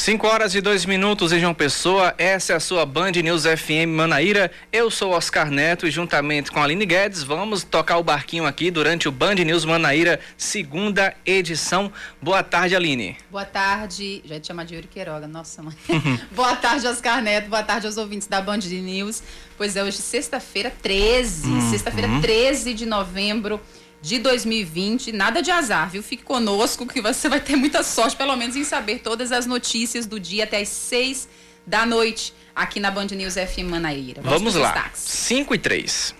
5 horas e 2 minutos em João Pessoa, essa é a sua Band News FM Manaíra. Eu sou Oscar Neto e juntamente com a Aline Guedes vamos tocar o barquinho aqui durante o Band News Manaíra, segunda edição. Boa tarde, Aline. Boa tarde, já te chamar de Yuri Queiroga, nossa mãe. boa tarde, Oscar Neto, boa tarde aos ouvintes da Band News. Pois é, hoje sexta-feira 13, uhum. sexta-feira 13 de novembro de 2020. Nada de azar, viu? Fique conosco que você vai ter muita sorte, pelo menos em saber todas as notícias do dia até as 6 da noite aqui na Band News FM Manaíra. Vamos, Vamos lá. 5 e 3.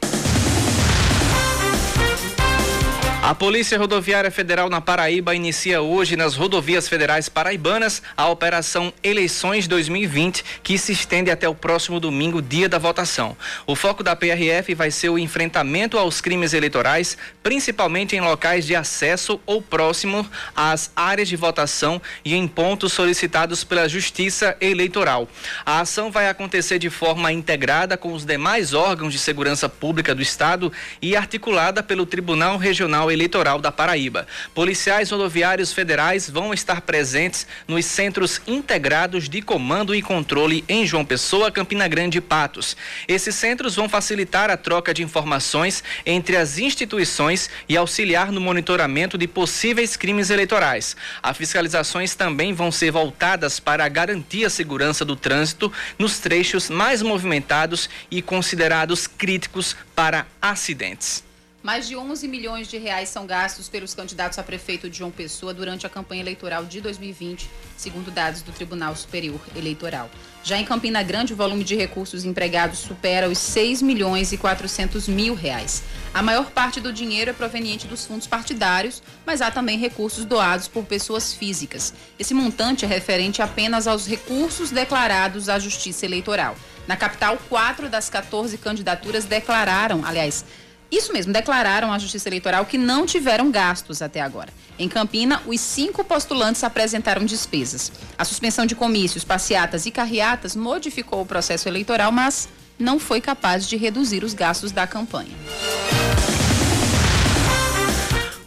A Polícia Rodoviária Federal na Paraíba inicia hoje nas rodovias federais paraibanas a Operação Eleições 2020, que se estende até o próximo domingo, dia da votação. O foco da PRF vai ser o enfrentamento aos crimes eleitorais, principalmente em locais de acesso ou próximo às áreas de votação e em pontos solicitados pela Justiça Eleitoral. A ação vai acontecer de forma integrada com os demais órgãos de segurança pública do Estado e articulada pelo Tribunal Regional Eleitoral da Paraíba. Policiais rodoviários federais vão estar presentes nos centros integrados de comando e controle em João Pessoa, Campina Grande e Patos. Esses centros vão facilitar a troca de informações entre as instituições e auxiliar no monitoramento de possíveis crimes eleitorais. As fiscalizações também vão ser voltadas para garantir a segurança do trânsito nos trechos mais movimentados e considerados críticos para acidentes. Mais de 11 milhões de reais são gastos pelos candidatos a prefeito de João Pessoa durante a campanha eleitoral de 2020, segundo dados do Tribunal Superior Eleitoral. Já em Campina Grande, o volume de recursos empregados supera os 6 milhões e 400 mil reais. A maior parte do dinheiro é proveniente dos fundos partidários, mas há também recursos doados por pessoas físicas. Esse montante é referente apenas aos recursos declarados à Justiça Eleitoral. Na capital, quatro das 14 candidaturas declararam, aliás, isso mesmo, declararam à Justiça Eleitoral que não tiveram gastos até agora. Em Campina, os cinco postulantes apresentaram despesas. A suspensão de comícios, passeatas e carreatas modificou o processo eleitoral, mas não foi capaz de reduzir os gastos da campanha.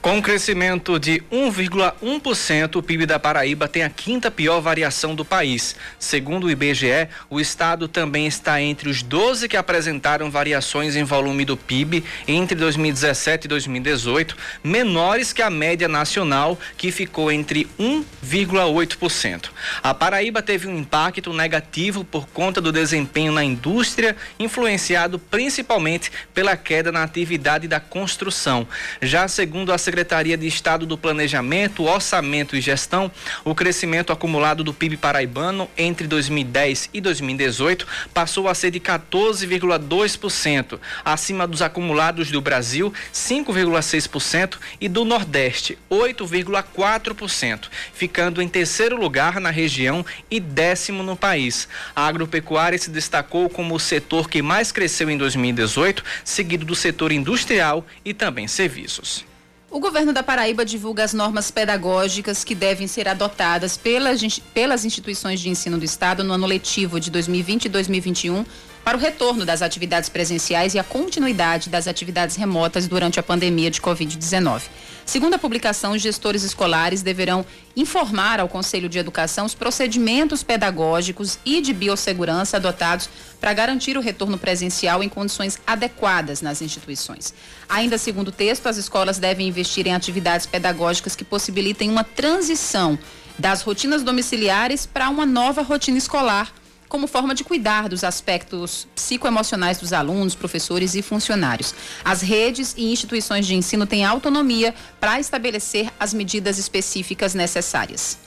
Com um crescimento de 1,1%, o PIB da Paraíba tem a quinta pior variação do país. Segundo o IBGE, o estado também está entre os 12 que apresentaram variações em volume do PIB entre 2017 e 2018, menores que a média nacional, que ficou entre 1,8%. A Paraíba teve um impacto negativo por conta do desempenho na indústria, influenciado principalmente pela queda na atividade da construção. Já segundo a Secretaria de Estado do Planejamento, Orçamento e Gestão, o crescimento acumulado do PIB paraibano entre 2010 e 2018 passou a ser de 14,2%, acima dos acumulados do Brasil, 5,6%, e do Nordeste, 8,4%, ficando em terceiro lugar na região e décimo no país. A agropecuária se destacou como o setor que mais cresceu em 2018, seguido do setor industrial e também serviços. O governo da Paraíba divulga as normas pedagógicas que devem ser adotadas pelas, pelas instituições de ensino do Estado no ano letivo de 2020 e 2021 para o retorno das atividades presenciais e a continuidade das atividades remotas durante a pandemia de Covid-19. Segundo a publicação, os gestores escolares deverão informar ao Conselho de Educação os procedimentos pedagógicos e de biossegurança adotados para garantir o retorno presencial em condições adequadas nas instituições. Ainda segundo o texto, as escolas devem investir em atividades pedagógicas que possibilitem uma transição das rotinas domiciliares para uma nova rotina escolar como forma de cuidar dos aspectos psicoemocionais dos alunos, professores e funcionários. As redes e instituições de ensino têm autonomia para estabelecer as medidas específicas necessárias.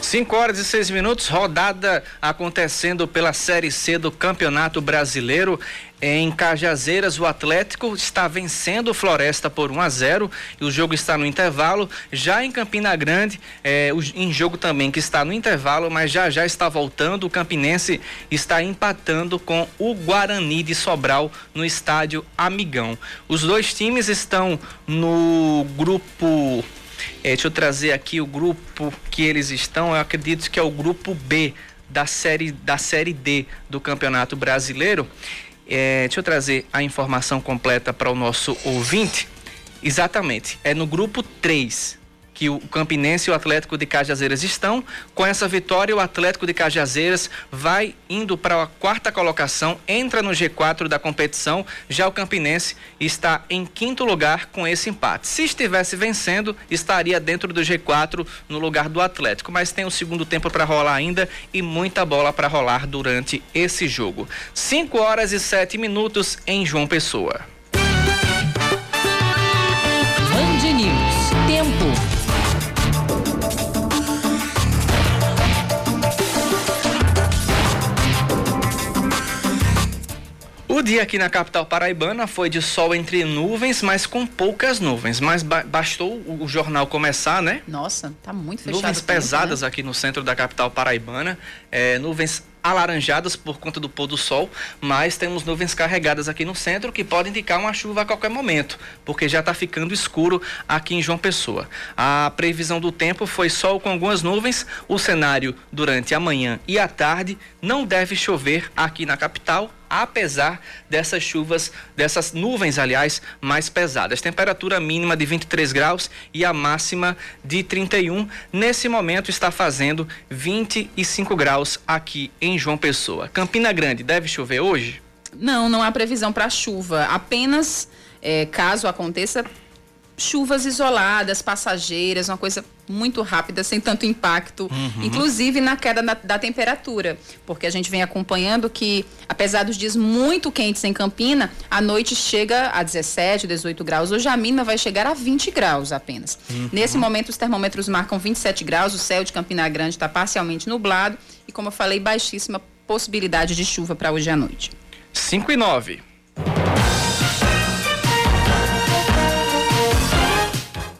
5 horas e 6 minutos, rodada acontecendo pela Série C do Campeonato Brasileiro. Em Cajazeiras, o Atlético está vencendo o Floresta por 1 a 0 e o jogo está no intervalo. Já em Campina Grande, é, em jogo também que está no intervalo, mas já já está voltando. O Campinense está empatando com o Guarani de Sobral no estádio Amigão. Os dois times estão no grupo é, deixa eu trazer aqui o grupo que eles estão. Eu acredito que é o grupo B da série, da série D do Campeonato Brasileiro. É, deixa eu trazer a informação completa para o nosso ouvinte. Exatamente, é no grupo 3 que o Campinense e o Atlético de Cajazeiras estão. Com essa vitória, o Atlético de Cajazeiras vai indo para a quarta colocação, entra no G4 da competição. Já o Campinense está em quinto lugar com esse empate. Se estivesse vencendo, estaria dentro do G4 no lugar do Atlético, mas tem o segundo tempo para rolar ainda e muita bola para rolar durante esse jogo. 5 horas e 7 minutos em João Pessoa. Band News. Dia aqui na capital paraibana foi de sol entre nuvens, mas com poucas nuvens. Mas ba bastou o, jornal começar, né? Nossa, tá muito fechado. Nuvens tempo, pesadas né? aqui no centro da capital paraibana. É, nuvens alaranjadas por conta do pôr do sol, mas temos nuvens carregadas aqui no centro que podem indicar uma chuva a qualquer momento, porque já está ficando escuro aqui em João Pessoa. A previsão do tempo foi sol com algumas nuvens. O cenário durante a manhã e a tarde não deve chover aqui na capital apesar dessas chuvas, dessas nuvens, aliás, mais pesadas. Temperatura mínima de 23 graus e a máxima de 31. Nesse momento está fazendo 25 graus aqui em João Pessoa. Campina Grande deve chover hoje? Não, não há previsão para chuva. Apenas é, caso aconteça chuvas isoladas, passageiras, uma coisa muito rápida, sem tanto impacto, uhum. inclusive na queda da, da, temperatura, porque a gente vem acompanhando que, apesar dos dias muito quentes em Campina, a noite chega a 17, 18 graus. Hoje a mínima vai chegar a 20 graus apenas. Uhum. Nesse momento, os termômetros marcam 27 graus, o céu de Campina Grande está parcialmente nublado e, como eu falei, baixíssima possibilidade de chuva para hoje à noite. 5 e 9.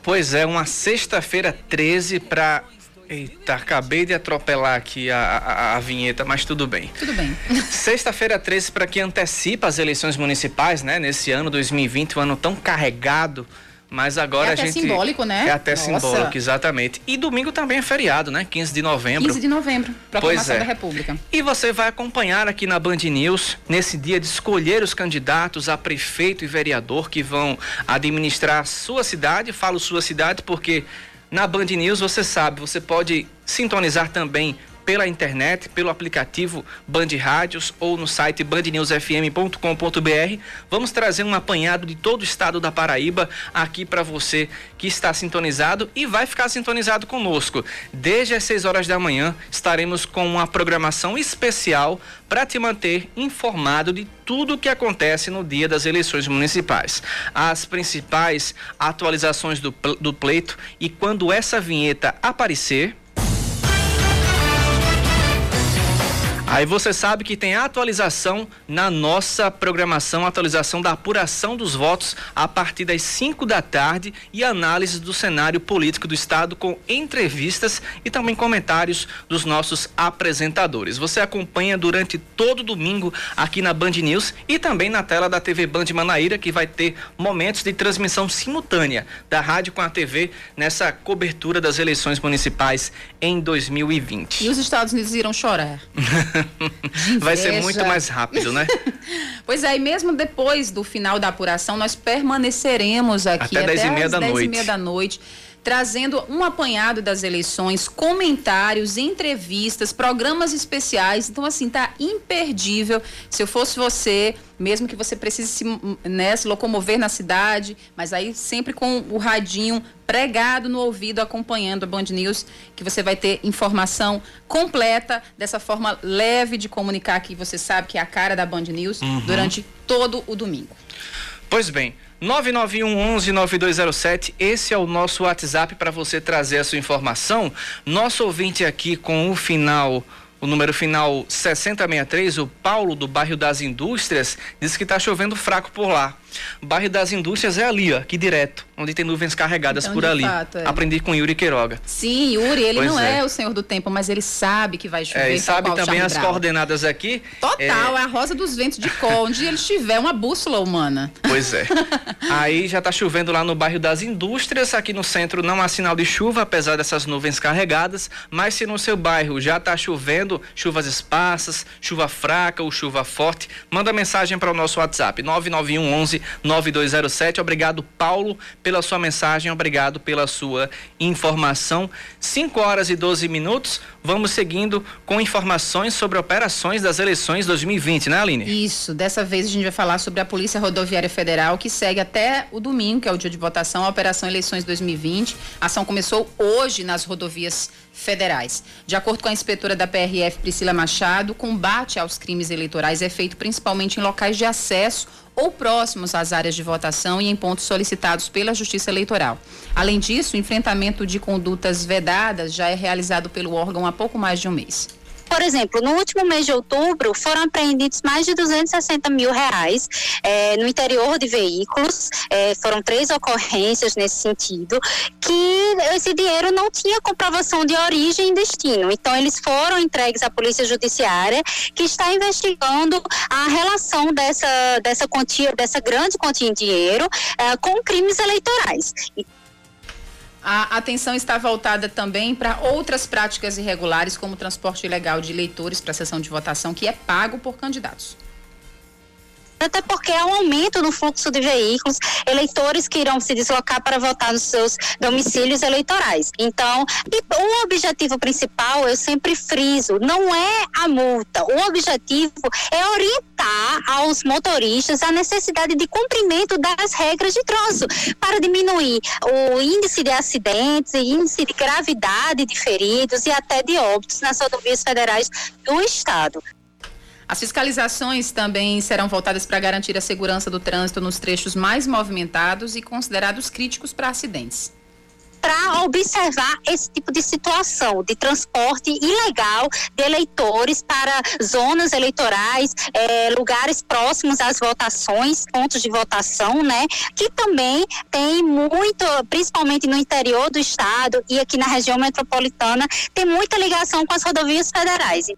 Pois é, uma sexta-feira 13 para Eita, acabei de atropelar aqui a, a, a, vinheta, mas tudo bem. Tudo bem. Sexta-feira 13 para que antecipa as eleições municipais, né? Nesse ano 2020, um ano tão carregado mas agora é a gente. É até simbólico, né? É até Nossa. simbólico, exatamente. E domingo também é feriado, né? 15 de novembro. 15 de novembro, proclamação é. da República. E você vai acompanhar aqui na Band News, nesse dia de escolher os candidatos a prefeito e vereador que vão administrar sua cidade. Falo sua cidade porque na Band News você sabe, você pode sintonizar também pela internet, pelo aplicativo Band Rádios ou no site bandnewsfm.com.br. Vamos trazer um apanhado de todo o estado da Paraíba aqui para você que está sintonizado e vai ficar sintonizado conosco. Desde as 6 horas da manhã estaremos com uma programação especial para te manter informado de tudo o que acontece no dia das eleições municipais. As principais atualizações do, do pleito e quando essa vinheta aparecer Aí você sabe que tem atualização na nossa programação, atualização da apuração dos votos a partir das 5 da tarde e análise do cenário político do estado com entrevistas e também comentários dos nossos apresentadores. Você acompanha durante todo domingo aqui na Band News e também na tela da TV Band Manaíra, que vai ter momentos de transmissão simultânea da rádio com a TV nessa cobertura das eleições municipais em 2020. E os Estados Unidos irão chorar. Vai ser muito mais rápido, né? pois é, e mesmo depois do final da apuração, nós permaneceremos aqui até, até 10 e meia da 10 noite. E meia da noite trazendo um apanhado das eleições, comentários, entrevistas, programas especiais. Então, assim, tá imperdível. Se eu fosse você, mesmo que você precise se, né, se locomover na cidade, mas aí sempre com o radinho pregado no ouvido, acompanhando a Band News, que você vai ter informação completa, dessa forma leve de comunicar que você sabe que é a cara da Band News uhum. durante todo o domingo. Pois bem. 991119207, esse é o nosso WhatsApp para você trazer a sua informação. Nosso ouvinte aqui com o final o número final 6063, o Paulo do bairro das Indústrias, diz que está chovendo fraco por lá. Bairro das Indústrias é ali, ó, aqui direto, onde tem nuvens carregadas então, por ali. Fato, é. Aprendi com Yuri Queiroga. Sim, Yuri, ele pois não é. é. o senhor do tempo, mas ele sabe que vai chover. É, e sabe também as coordenadas aqui. Total, é... é... a rosa dos ventos de col, onde ele estiver, uma bússola humana. Pois é. Aí já está chovendo lá no bairro das Indústrias, aqui no centro não há sinal de chuva, apesar dessas nuvens carregadas, mas se no seu bairro já está chovendo, chuvas esparsas, chuva fraca ou chuva forte, manda mensagem para o nosso WhatsApp, 991 11 11 9207. Obrigado, Paulo, pela sua mensagem, obrigado pela sua informação. 5 horas e 12 minutos. Vamos seguindo com informações sobre operações das eleições 2020, né, Aline? Isso. Dessa vez a gente vai falar sobre a Polícia Rodoviária Federal, que segue até o domingo, que é o dia de votação, a Operação Eleições 2020. A ação começou hoje nas rodovias federais. De acordo com a inspetora da PRF, Priscila Machado, combate aos crimes eleitorais é feito principalmente em locais de acesso ou próximos às áreas de votação e em pontos solicitados pela Justiça Eleitoral. Além disso, o enfrentamento de condutas vedadas já é realizado pelo órgão há pouco mais de um mês. Por exemplo, no último mês de outubro foram apreendidos mais de 260 mil reais é, no interior de veículos. É, foram três ocorrências nesse sentido, que esse dinheiro não tinha comprovação de origem e destino. Então, eles foram entregues à Polícia Judiciária, que está investigando a relação dessa, dessa quantia, dessa grande quantia em dinheiro é, com crimes eleitorais. A atenção está voltada também para outras práticas irregulares, como o transporte ilegal de eleitores para a sessão de votação, que é pago por candidatos até porque há um aumento no fluxo de veículos, eleitores que irão se deslocar para votar nos seus domicílios eleitorais. Então, o objetivo principal, eu sempre friso, não é a multa. O objetivo é orientar aos motoristas a necessidade de cumprimento das regras de trânsito para diminuir o índice de acidentes, índice de gravidade de feridos e até de óbitos nas rodovias federais do estado. As fiscalizações também serão voltadas para garantir a segurança do trânsito nos trechos mais movimentados e considerados críticos para acidentes para observar esse tipo de situação de transporte ilegal de eleitores para zonas eleitorais, eh, lugares próximos às votações, pontos de votação, né? Que também tem muito, principalmente no interior do estado e aqui na região metropolitana, tem muita ligação com as rodovias federais.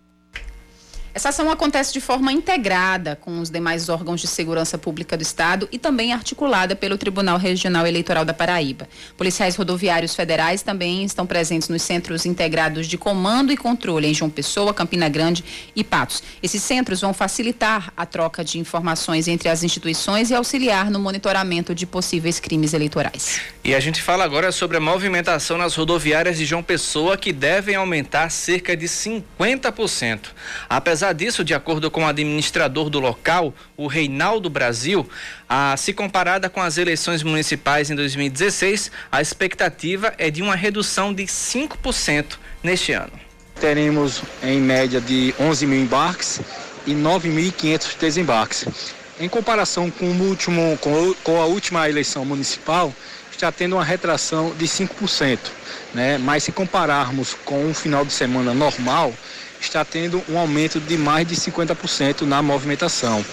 Essa ação acontece de forma integrada com os demais órgãos de segurança pública do Estado e também articulada pelo Tribunal Regional Eleitoral da Paraíba. Policiais rodoviários federais também estão presentes nos centros integrados de comando e controle em João Pessoa, Campina Grande e Patos. Esses centros vão facilitar a troca de informações entre as instituições e auxiliar no monitoramento de possíveis crimes eleitorais. E a gente fala agora sobre a movimentação nas rodoviárias de João Pessoa que devem aumentar cerca de 50%. Apesar Apesar disso, de acordo com o administrador do local, o Reinaldo Brasil, a, se comparada com as eleições municipais em 2016, a expectativa é de uma redução de 5% neste ano. Teremos em média de 11 mil embarques e 9.500 desembarques. Em comparação com, o último, com, a última eleição municipal, está tendo uma retração de 5%. Né? Mas se compararmos com um final de semana normal, está tendo um aumento de mais de 50% na movimentação.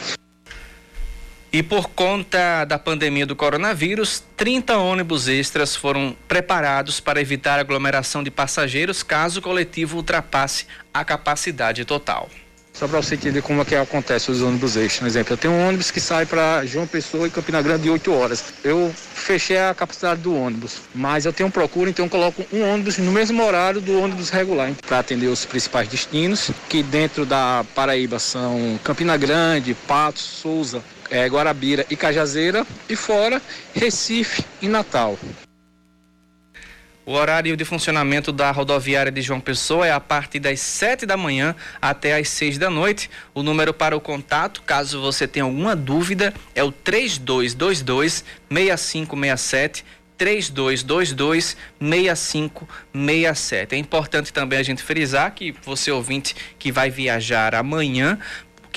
E por conta da pandemia do coronavírus, 30 ônibus extras foram preparados para evitar aglomeração de passageiros caso o coletivo ultrapasse a capacidade total. Só para você entender como é que acontece os ônibus extras. Por exemplo, eu tenho um ônibus que sai para João Pessoa e Campina Grande de 8 horas. Eu fechei a capacidade do ônibus, mas eu tenho procura, então eu coloco um ônibus no mesmo horário do ônibus regular para atender os principais destinos, que dentro da Paraíba são Campina Grande, Patos, Souza, é, Guarabira e Cajazeira, e fora Recife e Natal. O horário de funcionamento da rodoviária de João Pessoa é a partir das 7 da manhã até as 6 da noite. O número para o contato, caso você tenha alguma dúvida, é o 3222 6567. 3222 6567. É importante também a gente frisar que você ouvinte que vai viajar amanhã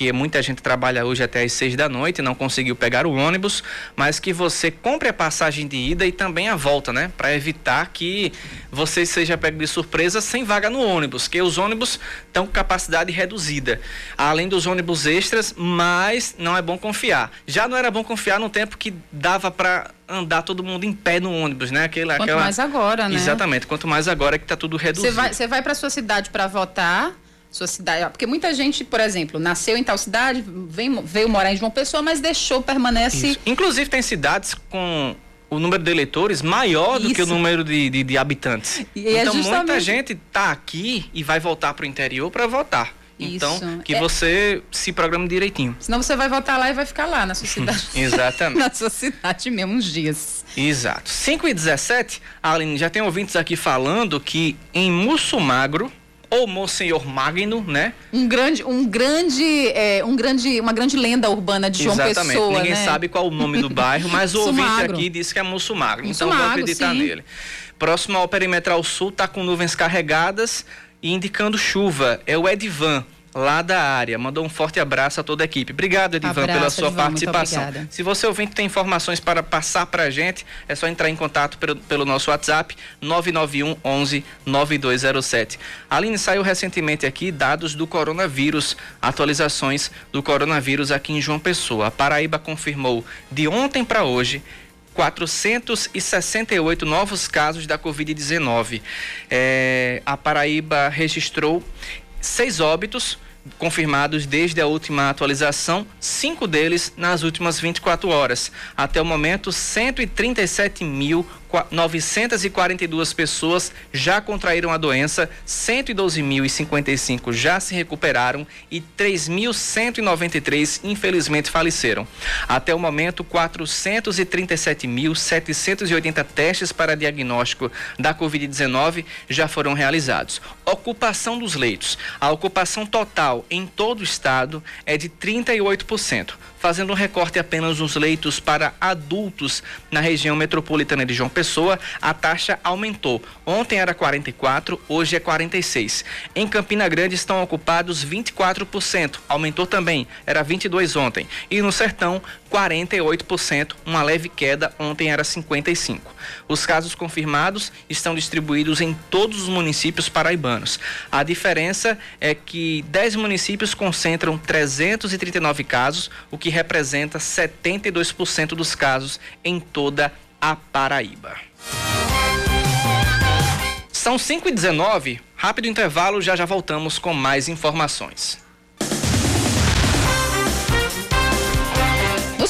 porque muita gente trabalha hoje até às seis da noite, não conseguiu pegar o ônibus, mas que você compre a passagem de ida e também a volta, né? Para evitar que você seja pego de surpresa sem vaga no ônibus, que os ônibus estão com capacidade reduzida. Além dos ônibus extras, mas não é bom confiar. Já não era bom confiar no tempo que dava para andar todo mundo em pé no ônibus, né? Aquela, quanto aquela... mais agora, né? Exatamente, quanto mais agora que está tudo reduzido. Você vai, vai para sua cidade para votar, sua cidade. Porque muita gente, por exemplo, nasceu em tal cidade, vem, veio morar em João Pessoa, mas deixou, permanece. Isso. Inclusive tem cidades com o número de eleitores maior Isso. do que o número de, de, de habitantes. E é então é justamente... muita gente está aqui e vai voltar para o interior para votar. Então, Isso. que É- você se programe direitinho. Senão você vai voltar lá e vai ficar lá na sua cidade. Exatamente. na sua cidade mesmo uns dias. Exato. 5 e 17, Aline, já tem ouvintes aqui falando que em Mussumagro, ou Monsenhor Magno, né? Um grande, um grande, é, um grande, uma grande lenda urbana de João Exatamente. Pessoa, Ninguém né? sabe qual o nome do bairro, mas o ouvinte aqui disse que é Mussumagro. Então vou Mussumagro, acreditar sim. nele. Próximo ao Perimetral Sul, está com nuvens carregadas e indicando chuva. É o Edivan. Lá da área, mandou um forte abraço a toda a equipe. Obrigado, Edivan, Abraço, pela sua Edivan, participação. Se você ouvinte tem informações para passar para a gente, é só entrar em contato pelo, pelo nosso WhatsApp 991 11 9207. Aline, saiu recentemente aqui dados do coronavírus, atualizações do coronavírus aqui em João Pessoa. A Paraíba confirmou de ontem para hoje 468 novos casos da Covid-19. É, a Paraíba registrou seis óbitos confirmados desde a última atualização, cinco deles nas últimas 24 horas. Até o momento, 137.942 pessoas já contraíram a doença, 112.055 já se recuperaram e 3.193 infelizmente faleceram. Até o momento, 437.780 testes para diagnóstico da Covid-19 já foram realizados. Ocupação dos leitos. A ocupação total em todo o estado é de 38%, fazendo um recorte apenas nos leitos para adultos na região metropolitana de João Pessoa, a taxa aumentou. Ontem era 44, hoje é 46. Em Campina Grande estão ocupados 24%, aumentou também, era 22 ontem. E no Sertão, 48%, uma leve queda, ontem era 55. Os casos confirmados estão distribuídos em todos os municípios paraibanos. A diferença é que 10 municípios concentram 339 casos, o que representa 72% dos casos em toda a Paraíba. São 5 e 19 rápido intervalo, já já voltamos com mais informações.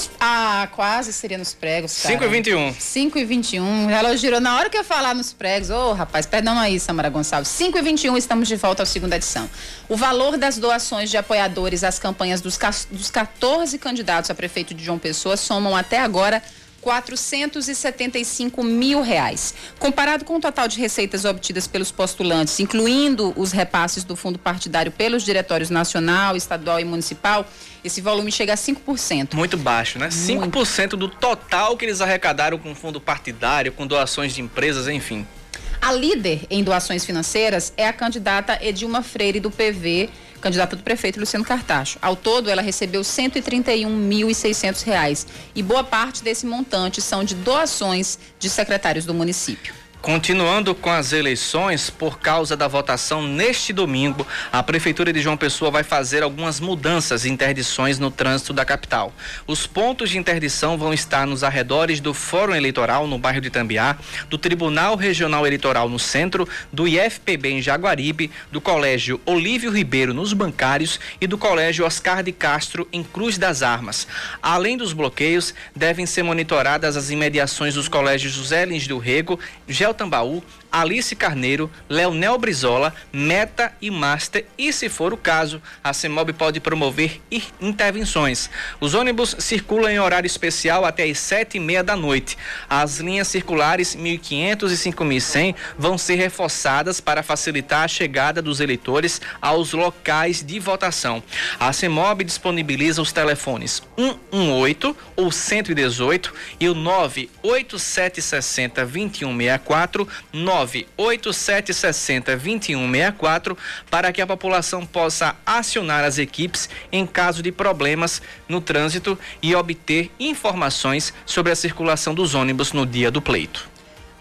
Nos- ah, quase seria nos pregos, cara. 5 e 21 5 e 21. O relógio girou na hora que eu falar nos pregos. Ô, rapaz, perdão aí, Samara Gonçalves. 5 e 21, estamos de volta à segunda edição. O valor das doações de apoiadores às campanhas dos, dos 14 candidatos a prefeito de João Pessoa somam até agora 475 mil reais. Comparado com o total de receitas obtidas pelos postulantes, incluindo os repasses do fundo partidário pelos diretórios nacional, estadual e municipal, esse volume chega a 5%. Muito baixo, né? 5% do total que eles arrecadaram com fundo partidário, com doações de empresas, enfim. A líder em doações financeiras é a candidata Edilma Freire do PV, candidata do prefeito Luciano Cartacho. Ao todo, ela recebeu 131.600 reais e boa parte desse montante são de doações de secretários do município. Continuando com as eleições, por causa da votação neste domingo, a Prefeitura de João Pessoa vai fazer algumas mudanças e interdições no trânsito da capital. Os pontos de interdição vão estar nos arredores do Fórum Eleitoral, no bairro de Tambiá, do Tribunal Regional Eleitoral no centro, do IFPB em Jaguaribe, do Colégio Olívio Ribeiro nos bancários e do Colégio Oscar de Castro em Cruz das Armas. Além dos bloqueios, devem ser monitoradas as imediações dos colégios José Lins do Rego, Gel Tambaú, Alice Carneiro, Leonel Brizola, Meta e Master e, se for o caso, a CEMOB pode promover intervenções. Os ônibus circulam em horário especial até às sete e meia da noite. As linhas circulares 1500 e 5100 vão ser reforçadas para facilitar a chegada dos eleitores aos locais de votação. A CEMOB disponibiliza os telefones 118 ou 118 e o 98760 2164 98760 2164 para que a população possa acionar as equipes em caso de problemas no trânsito e obter informações sobre a circulação dos ônibus no dia do pleito.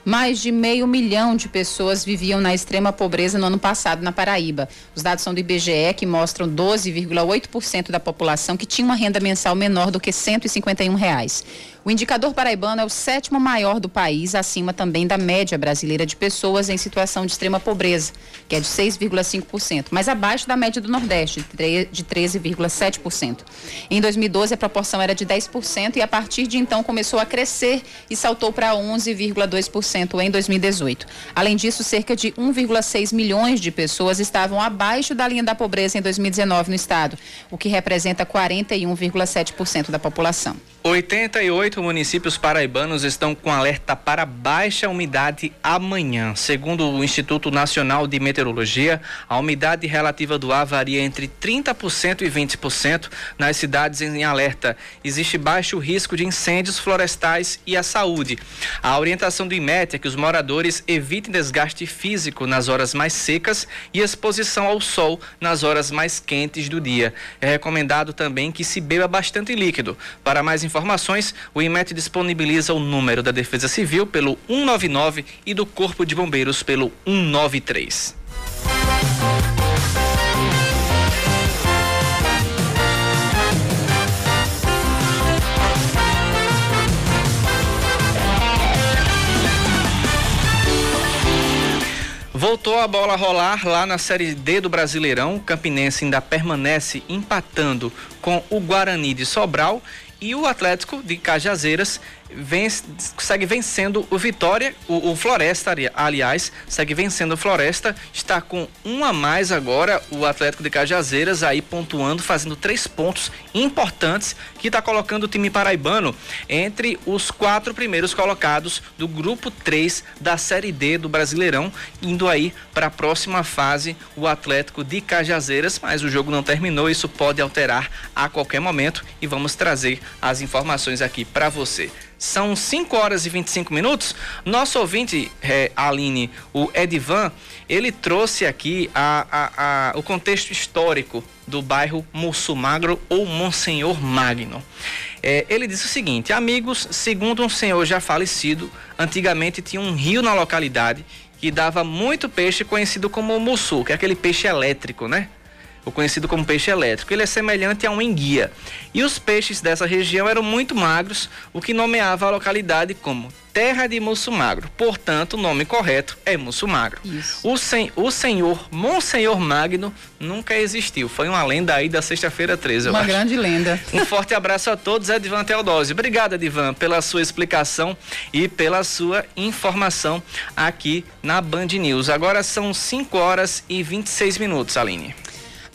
Mais de meio milhão de pessoas viviam na extrema pobreza no ano passado na Paraíba. Os dados são do IBGE, que mostram 12,8% da população que tinha uma renda mensal menor do que 151 reais. O indicador paraibano é o sétimo maior do país, acima também da média brasileira de pessoas em situação de extrema pobreza, que é de 6,5%, mas abaixo da média do Nordeste, de 13,7%. Em 2012, a proporção era de 10% e a partir de então começou a crescer e saltou para 11,2% em 2018. Além disso, cerca de 1,6 milhões de pessoas estavam abaixo da linha da pobreza em 2019 no estado, o que representa 41,7% da população. 88 municípios paraibanos estão com alerta para baixa umidade amanhã. Segundo o Instituto Nacional de Meteorologia, a umidade relativa do ar varia entre 30% e 20% nas cidades em alerta. Existe baixo risco de incêndios florestais e a saúde. A orientação do IMET é que os moradores evitem desgaste físico nas horas mais secas e exposição ao sol nas horas mais quentes do dia. É recomendado também que se beba bastante líquido. Para mais informações, o IMET disponibiliza o número da Defesa Civil pelo 199 e do Corpo de Bombeiros pelo 193. Voltou a bola a rolar lá na Série D do Brasileirão. O Campinense ainda permanece empatando com o Guarani de Sobral e o Atlético de Cajazeiras vence, segue vencendo o Vitória, o, o, Floresta, aliás, segue vencendo o Floresta, está com um a mais agora, o Atlético de Cajazeiras aí pontuando, fazendo três pontos importantes, que está colocando o time paraibano entre os quatro primeiros colocados do grupo 3 da Série D do Brasileirão, indo aí para a próxima fase o Atlético de Cajazeiras, mas o jogo não terminou, isso pode alterar a qualquer momento e vamos trazer as informações aqui para você. São 5 horas e 25 minutos. Nosso ouvinte, é, Aline, o Edivan, ele trouxe aqui a, a, a, o contexto histórico do bairro Mussumagro ou Monsenhor Magno. É, ele disse o seguinte: amigos, segundo um senhor já falecido, antigamente tinha um rio na localidade que dava muito peixe conhecido como mussu, que é aquele peixe elétrico, né? O conhecido como peixe elétrico. Ele é semelhante a um enguia. E os peixes dessa região eram muito magros, o que nomeava a localidade como Terra de Musso Magro. Portanto, o nome correto é Musso Magro. O, sen o senhor Monsenhor Magno nunca existiu. Foi uma lenda aí da sexta-feira 13. Uma grande lenda. Um forte abraço a todos, Edvan Teodósio. Obrigado, Edvan, pela sua explicação e pela sua informação aqui na Band News. Agora são 5 horas e 26 minutos, Aline.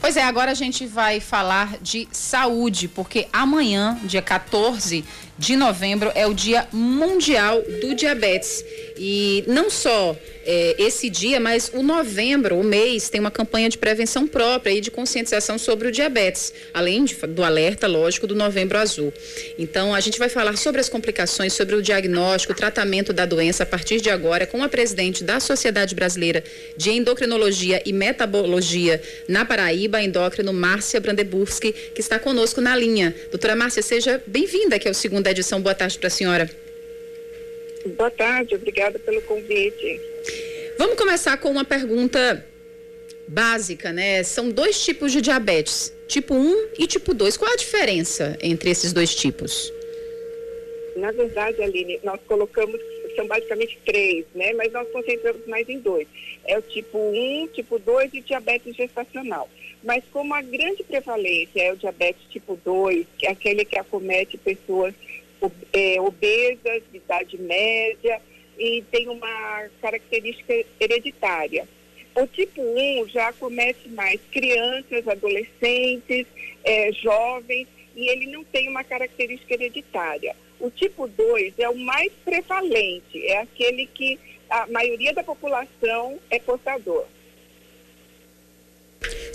Pois é, agora a gente vai falar de saúde, porque amanhã, dia 14 de novembro, é o Dia Mundial do Diabetes. E não só é, esse dia, mas o novembro, o mês, tem uma campanha de prevenção própria e de conscientização sobre o diabetes, além de, do alerta, lógico, do novembro azul. Então, a gente vai falar sobre as complicações, sobre o diagnóstico, o tratamento da doença a partir de agora com a presidente da Sociedade Brasileira de Endocrinologia e Metabologia na Paraíba, endócrino Márcia Brandeburski, que está conosco na linha. Doutora Márcia, seja bem-vinda aqui ao segunda edição. Boa tarde para a senhora. Boa tarde, obrigada pelo convite. Vamos começar com uma pergunta básica, né? São dois tipos de diabetes, tipo 1 e tipo 2. Qual a diferença entre esses dois tipos? Na verdade, Aline, nós colocamos, são basicamente três, né? Mas nós concentramos mais em dois. É o tipo 1, tipo 2 e diabetes gestacional. Mas como a grande prevalência é o diabetes tipo 2, que é aquele que acomete pessoas é, obesas, de idade média, e tem uma característica hereditária. O tipo 1 já comete mais crianças, adolescentes, é, jovens, e ele não tem uma característica hereditária. O tipo 2 é o mais prevalente, é aquele que a maioria da população é portador.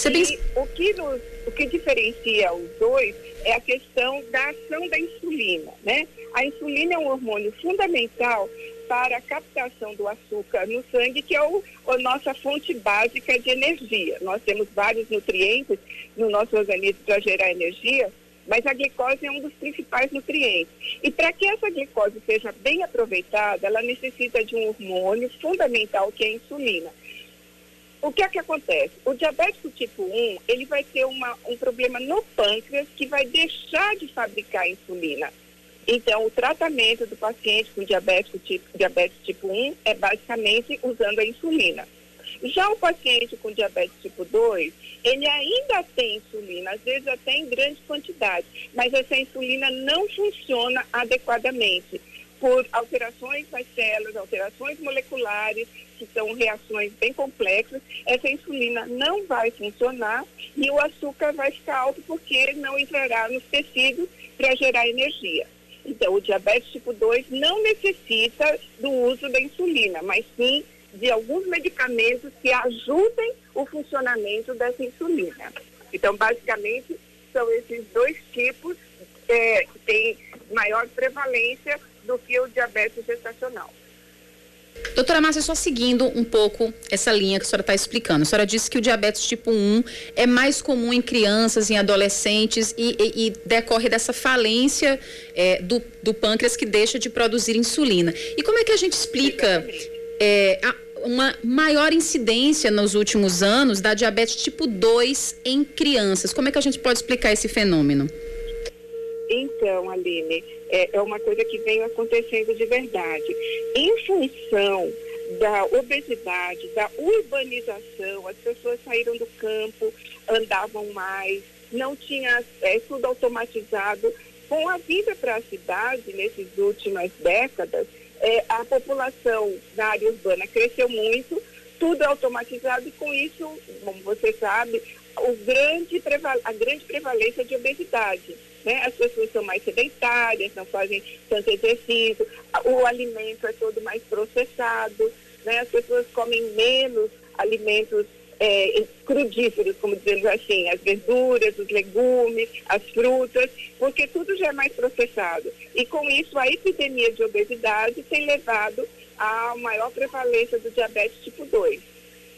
E o, que nos, o que diferencia os dois é a questão da ação da insulina, né? A insulina é um hormônio fundamental para a captação do açúcar no sangue, que é o, a nossa fonte básica de energia. Nós temos vários nutrientes no nosso organismo para gerar energia, mas a glicose é um dos principais nutrientes. E para que essa glicose seja bem aproveitada, ela necessita de um hormônio fundamental que é a insulina. O que é que acontece? O diabético tipo 1, ele vai ter uma, um problema no pâncreas que vai deixar de fabricar insulina. Então, o tratamento do paciente com diabetes tipo, diabetes tipo 1 é basicamente usando a insulina. Já o paciente com diabetes tipo 2, ele ainda tem insulina, às vezes até em grande quantidade, mas essa insulina não funciona adequadamente por alterações nas células, alterações moleculares, que são reações bem complexas, essa insulina não vai funcionar e o açúcar vai ficar alto porque não entrará nos tecidos para gerar energia. Então, o diabetes tipo 2 não necessita do uso da insulina, mas sim de alguns medicamentos que ajudem o funcionamento dessa insulina. Então, basicamente, são esses dois tipos é, que têm maior prevalência do que o diabetes gestacional. Doutora Márcia, só seguindo um pouco essa linha que a senhora está explicando. A senhora disse que o diabetes tipo 1 é mais comum em crianças, em adolescentes e, e, e decorre dessa falência é, do, do pâncreas que deixa de produzir insulina. E como é que a gente explica é, a, uma maior incidência nos últimos anos da diabetes tipo 2 em crianças? Como é que a gente pode explicar esse fenômeno? Então, Aline, é, é uma coisa que vem acontecendo de verdade. Em função da obesidade, da urbanização, as pessoas saíram do campo, andavam mais, não tinha é, tudo automatizado. Com a vida para a cidade, nessas últimas décadas, é, a população na área urbana cresceu muito, tudo automatizado e com isso, como você sabe, o grande a grande prevalência de obesidade. Né? As pessoas são mais sedentárias, não fazem tanto exercício, o alimento é todo mais processado, né? as pessoas comem menos alimentos é, crudíferos, como dizemos assim, as verduras, os legumes, as frutas, porque tudo já é mais processado. E com isso, a epidemia de obesidade tem levado à maior prevalência do diabetes tipo 2,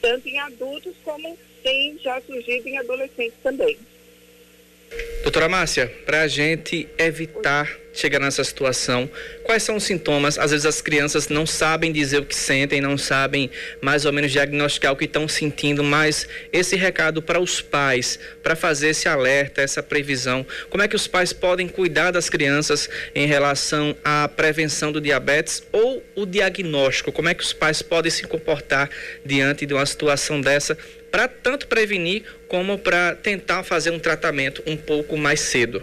tanto em adultos como tem já surgido em adolescentes também. Doutora Márcia, para a gente evitar chegar nessa situação, quais são os sintomas? Às vezes as crianças não sabem dizer o que sentem, não sabem mais ou menos diagnosticar o que estão sentindo, mas esse recado para os pais, para fazer esse alerta, essa previsão, como é que os pais podem cuidar das crianças em relação à prevenção do diabetes ou o diagnóstico? Como é que os pais podem se comportar diante de uma situação dessa para tanto prevenir como para tentar fazer um tratamento um pouco mais cedo?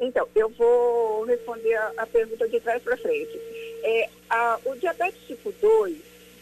Então, eu vou responder a, a pergunta de trás para frente. É, a, o diabetes tipo 2,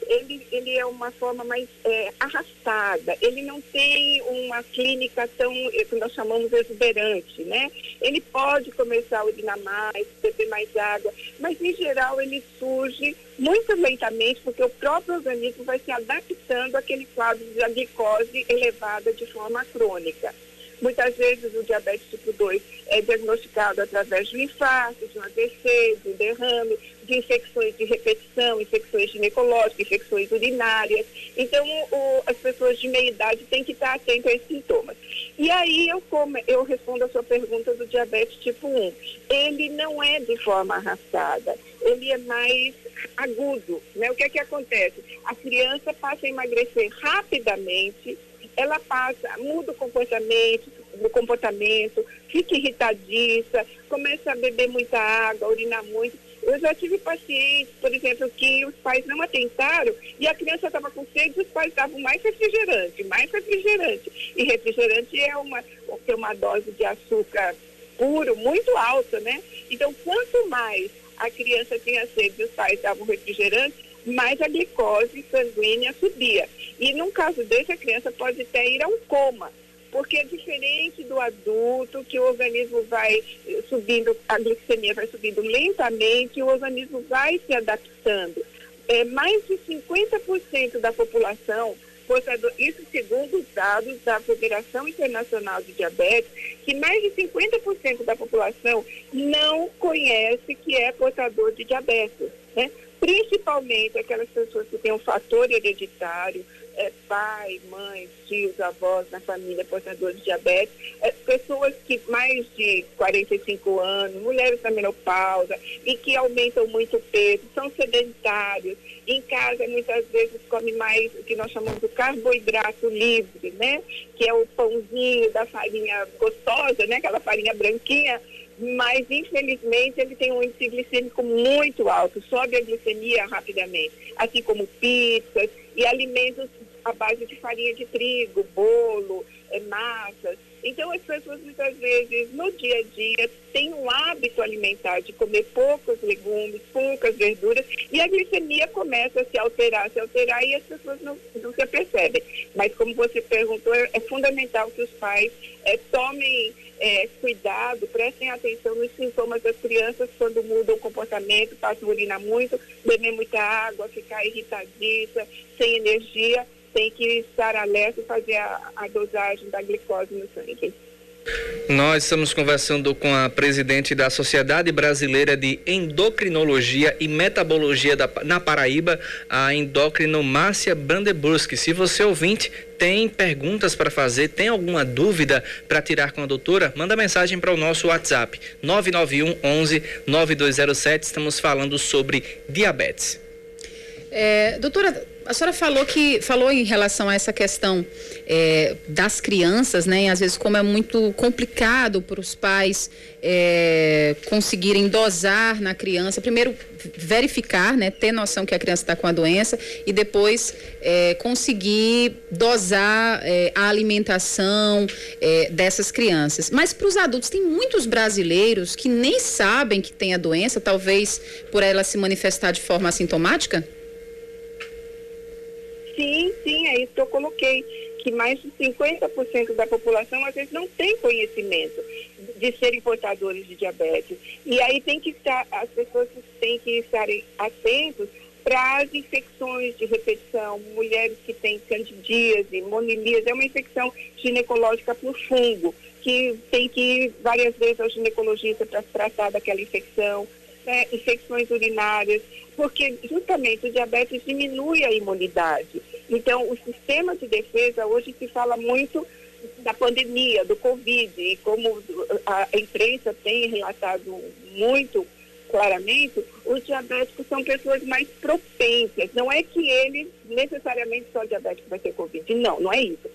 ele, ele é uma forma mais é, arrastada, ele não tem uma clínica tão, é, que nós chamamos exuberante, né? Ele pode começar a urinar mais, beber mais água, mas em geral ele surge muito lentamente, porque o próprio organismo vai se adaptando àquele quadro de glicose elevada de forma crônica. Muitas vezes o diabetes tipo 2 é diagnosticado através de um infarto, de um AVC, de um derrame, de infecções de repetição, infecções ginecológicas, infecções urinárias. Então, o, as pessoas de meia idade têm que estar atentas a esses sintomas. E aí eu, como, eu respondo a sua pergunta do diabetes tipo 1. Ele não é de forma arrastada, ele é mais agudo. Né? O que é que acontece? A criança passa a emagrecer rapidamente, ela passa, muda o comportamento, o comportamento, fica irritadiça, começa a beber muita água, urinar muito. Eu já tive pacientes, por exemplo, que os pais não atentaram e a criança estava com sede e os pais davam mais refrigerante, mais refrigerante. E refrigerante é uma, tem uma dose de açúcar puro muito alta, né? Então, quanto mais a criança tinha sede e os pais davam refrigerante, mais a glicose sanguínea subia. E num caso desse, a criança pode até ir a um coma, porque é diferente do adulto, que o organismo vai subindo, a glicemia vai subindo lentamente, e o organismo vai se adaptando. É, mais de 50% da população portador, isso segundo os dados da Federação Internacional de Diabetes, que mais de 50% da população não conhece que é portador de diabetes, né? Principalmente aquelas pessoas que têm um fator hereditário, é, pai, mãe, tios, avós na família portadores de diabetes, é, pessoas que mais de 45 anos, mulheres na menopausa e que aumentam muito o peso, são sedentários, em casa muitas vezes come mais o que nós chamamos de carboidrato livre, né? Que é o pãozinho da farinha gostosa, né? Aquela farinha branquinha mas infelizmente ele tem um índice glicêmico muito alto, sobe a glicemia rapidamente, assim como pizzas e alimentos à base de farinha de trigo, bolo, é, massas. Então, as pessoas muitas vezes, no dia a dia, têm um hábito alimentar de comer poucos legumes, poucas verduras, e a glicemia começa a se alterar, se alterar, e as pessoas não, não se apercebem. Mas, como você perguntou, é, é fundamental que os pais é, tomem é, cuidado, prestem atenção nos sintomas das crianças quando mudam o comportamento, passam a urinar muito, beber muita água, ficar irritadiça, sem energia tem que estar alerta e fazer a, a dosagem da glicose no sangue. Nós estamos conversando com a presidente da Sociedade Brasileira de Endocrinologia e Metabologia da, na Paraíba, a endócrino Márcia Brandeburski. Se você ouvinte tem perguntas para fazer, tem alguma dúvida para tirar com a doutora, manda mensagem para o nosso WhatsApp 991 11 9207. Estamos falando sobre diabetes. É, doutora, a senhora falou que falou em relação a essa questão é, das crianças, né? E às vezes como é muito complicado para os pais é, conseguirem dosar na criança. Primeiro verificar, né? Ter noção que a criança está com a doença e depois é, conseguir dosar é, a alimentação é, dessas crianças. Mas para os adultos tem muitos brasileiros que nem sabem que tem a doença, talvez por ela se manifestar de forma assintomática. Sim, sim, é isso que eu coloquei, que mais de 50% da população às vezes não tem conhecimento de serem portadores de diabetes. E aí tem que estar, as pessoas têm que estarem atentos para as infecções de repetição, mulheres que têm candidíase, monilias, é uma infecção ginecológica por fungo, que tem que ir várias vezes ao ginecologista para tratar daquela infecção né, infecções urinárias, porque justamente o diabetes diminui a imunidade. Então, o sistema de defesa, hoje se fala muito da pandemia, do Covid, e como a imprensa tem relatado muito claramente, os diabéticos são pessoas mais propensas. Não é que ele necessariamente só diabético vai ter Covid. Não, não é isso.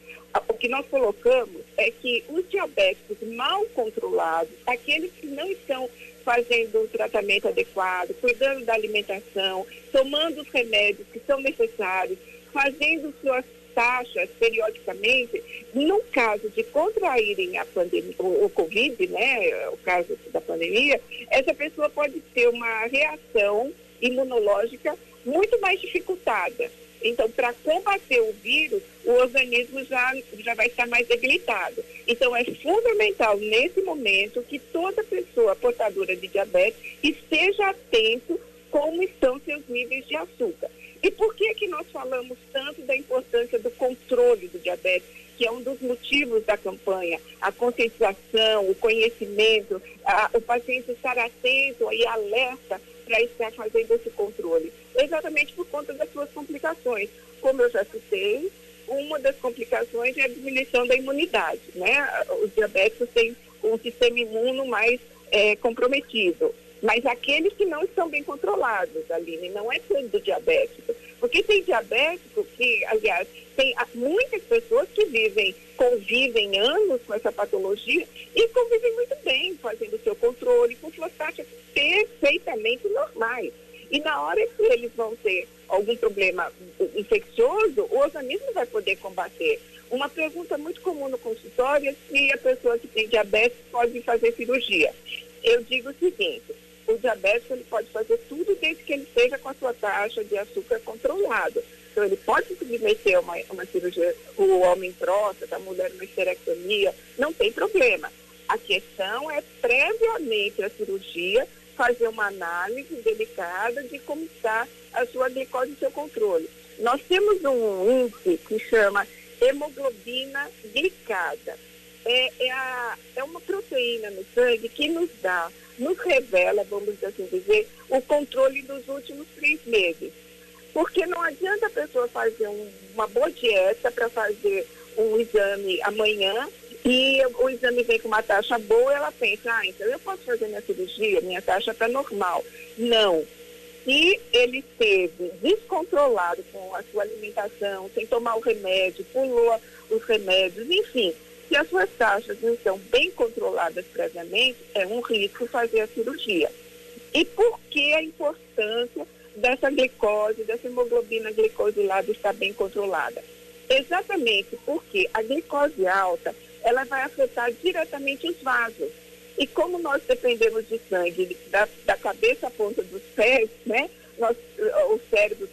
O que nós colocamos é que os diabéticos mal controlados, aqueles que não estão fazendo o tratamento adequado, cuidando da alimentação, tomando os remédios que são necessários, fazendo suas taxas periodicamente, no caso de contraírem a pandemia, o, o Covid, né, o caso da pandemia, essa pessoa pode ter uma reação imunológica muito mais dificultada. Então, para combater o vírus, o organismo já, já vai estar mais debilitado. Então, é fundamental, nesse momento, que toda pessoa portadora de diabetes esteja atento como estão seus níveis de açúcar. E por que que nós falamos tanto da importância do controle do diabetes, que é um dos motivos da campanha, a conscientização, o conhecimento, a, o paciente estar atento e alerta para estar fazendo esse controle? Exatamente por conta das suas complicações. Como eu já citei, uma das complicações é a diminuição da imunidade, né? Os diabéticos têm um sistema imuno mais é, comprometido. Mas aqueles que não estão bem controlados, Aline, não é todo diabético. Porque tem diabético que, aliás, tem muitas pessoas que vivem, convivem anos com essa patologia e convivem muito bem, fazendo o seu controle, com suas taxas perfeitamente normais. E na hora que eles vão ter algum problema infeccioso, o organismo vai poder combater. Uma pergunta muito comum no consultório é se a pessoa que tem diabetes pode fazer cirurgia. Eu digo o seguinte, o diabético ele pode fazer tudo desde que ele esteja com a sua taxa de açúcar controlada. Então, ele pode submeter uma, uma cirurgia, o homem próstata, a mulher uma esterectomia, não tem problema. A questão é, previamente à cirurgia, fazer uma análise delicada de como está a sua glicose e seu controle. Nós temos um índice que chama hemoglobina glicada. É, é, a, é uma proteína no sangue que nos dá nos revela, vamos assim dizer, o controle dos últimos três meses. Porque não adianta a pessoa fazer um, uma boa dieta para fazer um exame amanhã e o exame vem com uma taxa boa, ela pensa, ah, então eu posso fazer minha cirurgia, minha taxa está normal. Não. Se ele esteve descontrolado com a sua alimentação, sem tomar o remédio, pulou os remédios, enfim, se as suas taxas não estão bem controladas previamente, é um risco fazer a cirurgia. E por que a importância dessa glicose, dessa hemoglobina glicosilada estar bem controlada? Exatamente porque a glicose alta, ela vai afetar diretamente os vasos. E como nós dependemos de sangue da, da cabeça à ponta dos pés, né? Nós, o cérebro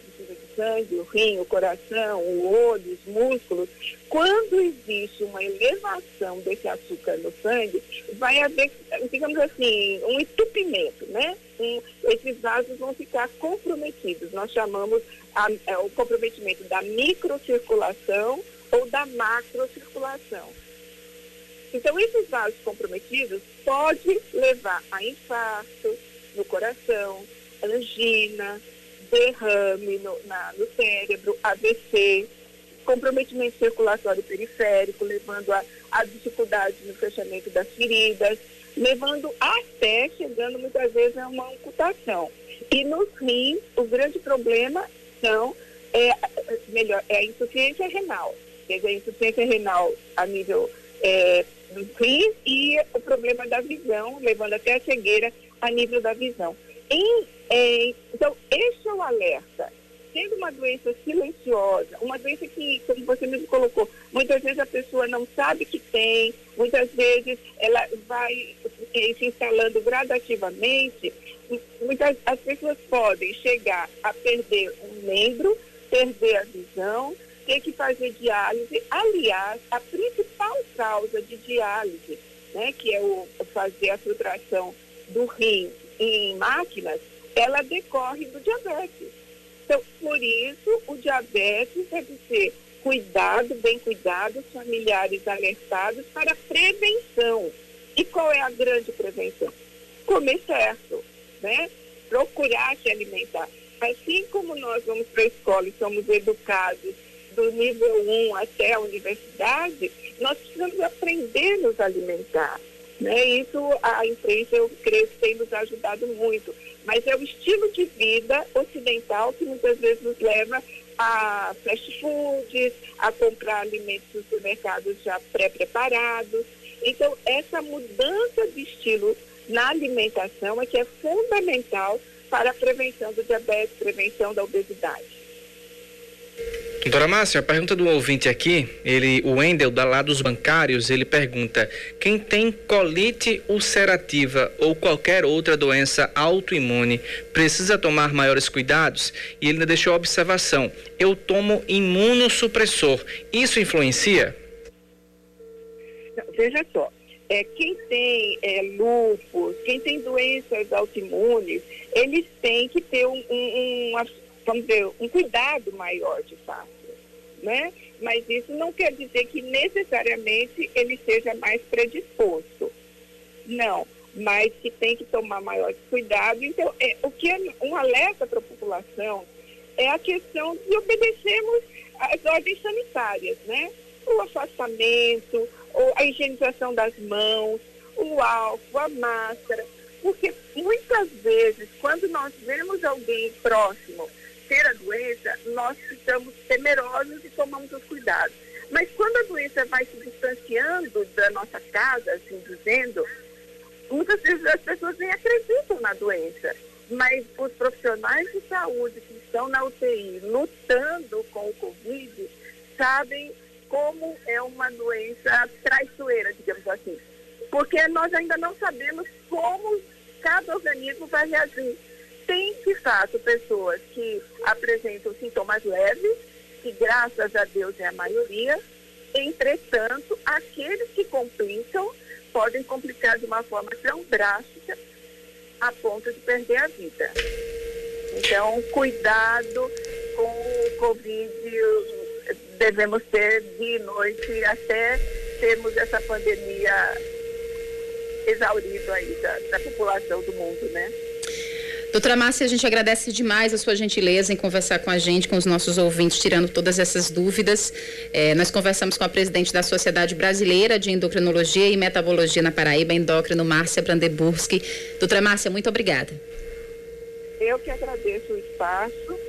sangue, o rim, o coração, o olho, os músculos. Quando existe uma elevação desse açúcar no sangue, vai haver, digamos assim, um entupimento, né? Um, esses vasos vão ficar comprometidos. Nós chamamos a, a, é, o comprometimento da microcirculação ou da macrocirculação. Então, esses vasos comprometidos pode levar a infarto no coração, angina, derrame no, na, no cérebro, AVC, comprometimento circulatório periférico, levando a, a dificuldade no fechamento das feridas, levando até, chegando muitas vezes a uma amputação. E nos rins, o grande problema são, é, melhor, é a insuficiência renal. Quer dizer, a insuficiência renal a nível é, do rins e o problema da visão, levando até a cegueira a nível da visão. É, então, este é o alerta. Sendo uma doença silenciosa, uma doença que, como você mesmo colocou, muitas vezes a pessoa não sabe que tem, muitas vezes ela vai é, se instalando gradativamente, muitas as pessoas podem chegar a perder um membro, perder a visão, ter que fazer diálise. Aliás, a principal causa de diálise, né, que é o fazer a filtração do rim em máquinas, ela decorre do diabetes. Então, por isso, o diabetes deve ser cuidado, bem cuidado, familiares alertados para prevenção. E qual é a grande prevenção? Comer certo, né? Procurar se alimentar. Assim como nós vamos para a escola e somos educados do nível 1 até a universidade, nós precisamos aprender a nos alimentar. Né? Isso a imprensa, eu creio que tem nos ajudado muito. Mas é o estilo de vida ocidental que muitas vezes nos leva a fast foods, a comprar alimentos nos supermercados já pré-preparados. Então, essa mudança de estilo na alimentação é que é fundamental para a prevenção do diabetes, prevenção da obesidade. Doutora Márcia, a pergunta do ouvinte aqui, ele, o Wendel, da lá dos bancários, ele pergunta: quem tem colite ulcerativa ou qualquer outra doença autoimune precisa tomar maiores cuidados? E ele ainda deixou a observação: eu tomo imunossupressor. Isso influencia? Veja só, é, quem tem é, lúpus, quem tem doenças autoimunes, eles têm que ter um, um, uma vamos dizer, um cuidado maior de fato, né? Mas isso não quer dizer que necessariamente ele seja mais predisposto. Não, mas que tem que tomar maior cuidado. Então, é, o que é um alerta para a população é a questão de obedecermos às ordens sanitárias, né? O afastamento, a higienização das mãos, o álcool, a máscara, porque muitas vezes, quando nós vemos alguém próximo ter a doença, nós ficamos temerosos e tomamos os cuidados. Mas quando a doença vai se distanciando da nossa casa, assim dizendo, muitas vezes as pessoas nem acreditam na doença. Mas os profissionais de saúde que estão na UTI lutando com o Covid sabem como é uma doença traiçoeira, digamos assim. Porque nós ainda não sabemos como cada organismo vai reagir tem, de fato, pessoas que apresentam sintomas leves, que graças a Deus é a maioria. Entretanto, aqueles que complicam podem complicar de uma forma tão drástica a ponto de perder a vida. Então, cuidado com o Covid, devemos ter dia e noite até termos essa pandemia exaurida aí da, da população do mundo, né? Doutora Márcia, a gente agradece demais a sua gentileza em conversar com a gente, com os nossos ouvintes, tirando todas essas dúvidas. É, nós conversamos com a presidente da Sociedade Brasileira de Endocrinologia e Metabologia na Paraíba, endócrino Márcia Brandeburski. Doutora Márcia, muito obrigada. Eu que agradeço o espaço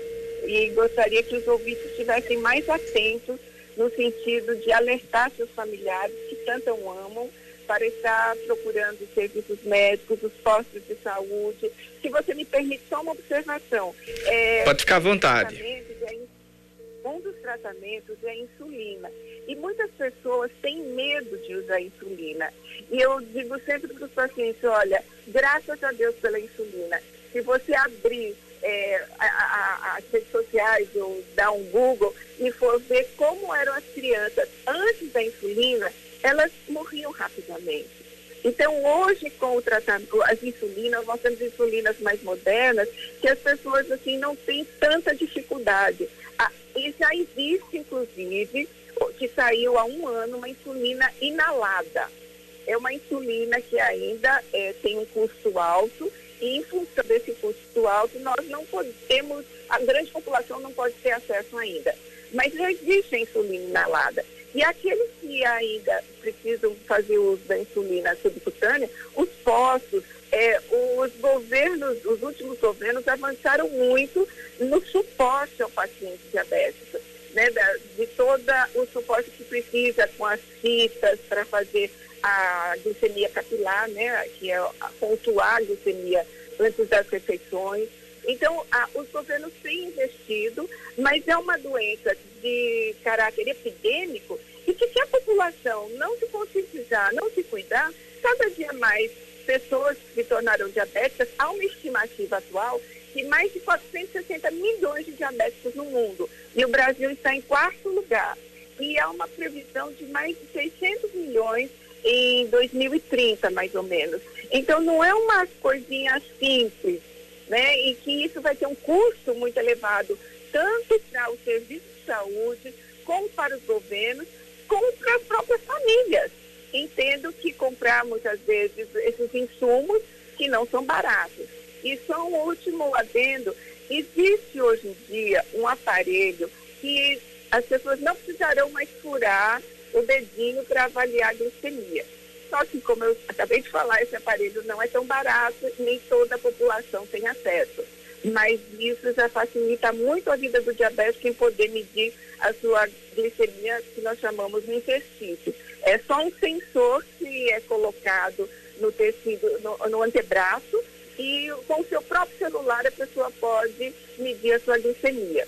e gostaria que os ouvintes estivessem mais atentos no sentido de alertar seus familiares que tanto amam para estar procurando os serviços médicos, os postos de saúde. Se você me permite só uma observação. É, Pode ficar à vontade. Um dos tratamentos é a insulina. E muitas pessoas têm medo de usar insulina. E eu digo sempre para os pacientes, olha, graças a Deus pela insulina. Se você abrir é, a, a, as redes sociais ou dar um Google e for ver como eram as crianças antes da insulina, elas morriam rapidamente. Então, hoje, com o tratamento, as insulinas, nós temos insulinas mais modernas, que as pessoas, assim, não têm tanta dificuldade. Ah, e já existe, inclusive, que saiu há um ano, uma insulina inalada. É uma insulina que ainda é, tem um custo alto e, em função desse custo alto, nós não podemos, a grande população não pode ter acesso ainda. Mas já existe a insulina inalada. E aqueles que ainda precisam fazer uso da insulina subcutânea, os postos, é, os governos, os últimos governos avançaram muito no suporte ao paciente diabético, né, de todo o suporte que precisa com as fitas para fazer a glicemia capilar, né, que é pontuar a glicemia antes das refeições. Então, a, os governos têm investido, mas é uma doença de caráter epidêmico e que se a população não se conscientizar, não se cuidar, cada dia mais pessoas se tornarão diabéticas. Há uma estimativa atual que mais de 460 milhões de diabéticos no mundo e o Brasil está em quarto lugar. E há uma previsão de mais de 600 milhões em 2030, mais ou menos. Então, não é uma coisinha simples, né? E que isso vai ter um custo muito elevado, tanto para o serviço de saúde, como para os governos, como para as próprias famílias. Entendo que comprar muitas vezes esses insumos que não são baratos. E só um último adendo, existe hoje em dia um aparelho que as pessoas não precisarão mais furar o dedinho para avaliar a glicemia. Só que, como eu acabei de falar, esse aparelho não é tão barato, nem toda a população tem acesso mas isso já facilita muito a vida do diabético em poder medir a sua glicemia, que nós chamamos de interstício. É só um sensor que é colocado no tecido, no, no antebraço, e com o seu próprio celular a pessoa pode medir a sua glicemia.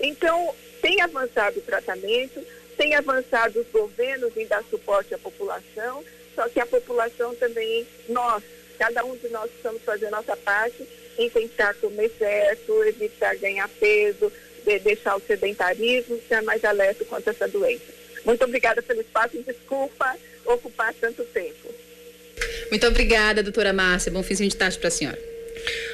Então, tem avançado o tratamento, tem avançado os governos em dar suporte à população, só que a população também, nós, cada um de nós estamos fazendo a nossa parte em tentar comer certo, evitar ganhar peso, de deixar o sedentarismo, ser mais alerta quanto a essa doença. Muito obrigada pelo espaço e desculpa ocupar tanto tempo. Muito obrigada, doutora Márcia. Bom fim de tarde para a senhora.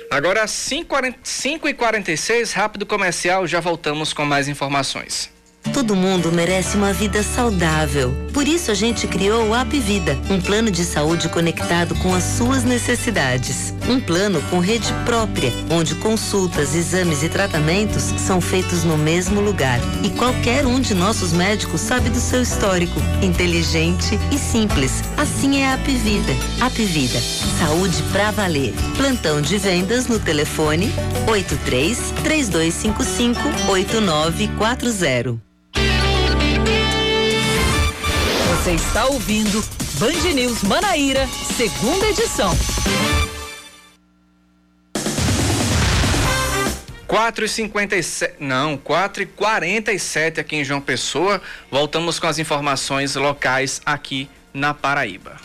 Agora, 5h46, rápido comercial, já voltamos com mais informações. Todo mundo merece uma vida saudável. Por isso a gente criou o App Vida, um plano de saúde conectado com as suas necessidades. Um plano com rede própria, onde consultas, exames e tratamentos são feitos no mesmo lugar. E qualquer um de nossos médicos sabe do seu histórico. Inteligente e simples. Assim é a App Vida. App Vida. Saúde pra valer. Plantão de vendas no telefone 83 3255 8940. Você está ouvindo Band News Manaíra, segunda edição. Quatro e cinquenta e sete, não, quatro e quarenta e sete aqui em João Pessoa. Voltamos com as informações locais aqui na Paraíba.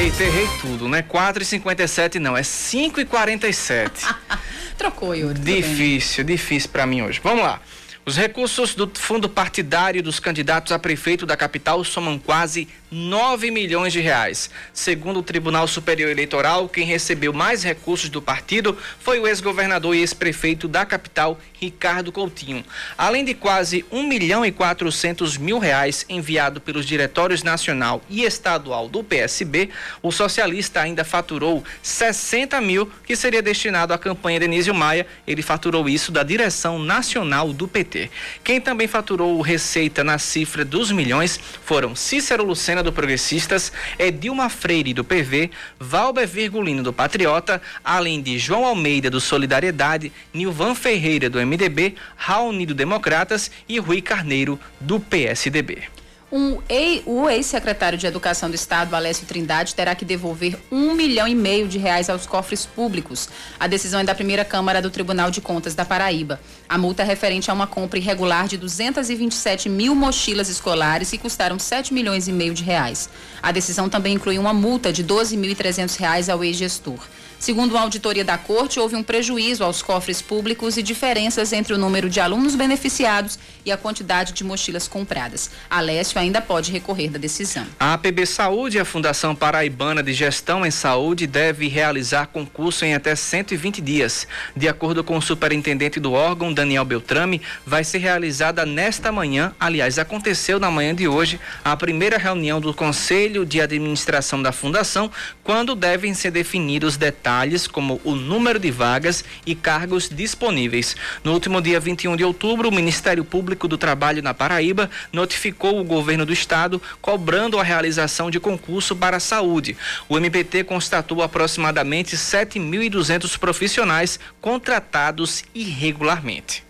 Eita, errei tudo, né? Quatro e cinquenta e sete não, é cinco e quarenta e sete. Trocou, Yuri. Difícil, difícil para mim hoje. Vamos lá. Os recursos do fundo partidário dos candidatos a prefeito da capital somam quase 9 milhões de reais. Segundo o Tribunal Superior Eleitoral, quem recebeu mais recursos do partido foi o ex-governador e ex-prefeito da capital, Ricardo Coutinho. Além de quase 1 milhão e 400 mil reais enviado pelos diretórios nacional e estadual do PSB, o socialista ainda faturou 60 mil que seria destinado à campanha Denísio Maia. Ele faturou isso da direção nacional do PT. Quem também faturou receita na cifra dos milhões foram Cícero Lucena Do Progressistas, Edilma Freire do PV, Valber Virgulino do Patriota, além de João Almeida do Solidariedade, Nilvan Ferreira do MDB, Raoni do Democratas e Rui Carneiro do PSDB. Um, o ex-secretário de Educação do Estado, Alessio Trindade, terá que devolver um milhão e meio de reais aos cofres públicos. A decisão é da primeira Câmara do Tribunal de Contas da Paraíba. A multa é referente a uma compra irregular de 227 mil mochilas escolares que custaram 7 milhões e meio de reais. A decisão também inclui uma multa de 12.300 reais ao ex-gestor. Segundo a auditoria da Corte, houve um prejuízo aos cofres públicos e diferenças entre o número de alunos beneficiados e a quantidade de mochilas compradas. Alessio ainda pode recorrer da decisão. A APB Saúde, a Fundação Paraibana de Gestão em Saúde, deve realizar concurso em até 120 dias. De acordo com o superintendente do órgão, Daniel Beltrame, vai ser realizada nesta manhã, aliás, aconteceu na manhã de hoje, a primeira reunião do Conselho de Administração da Fundação, quando devem ser definidos detalhes detalhes como o número de vagas e cargos disponíveis. No último dia 21 de outubro, o Ministério Público do Trabalho na Paraíba notificou o governo do estado cobrando a realização de concurso para a saúde. O MPT constatou aproximadamente 7.200 profissionais contratados irregularmente.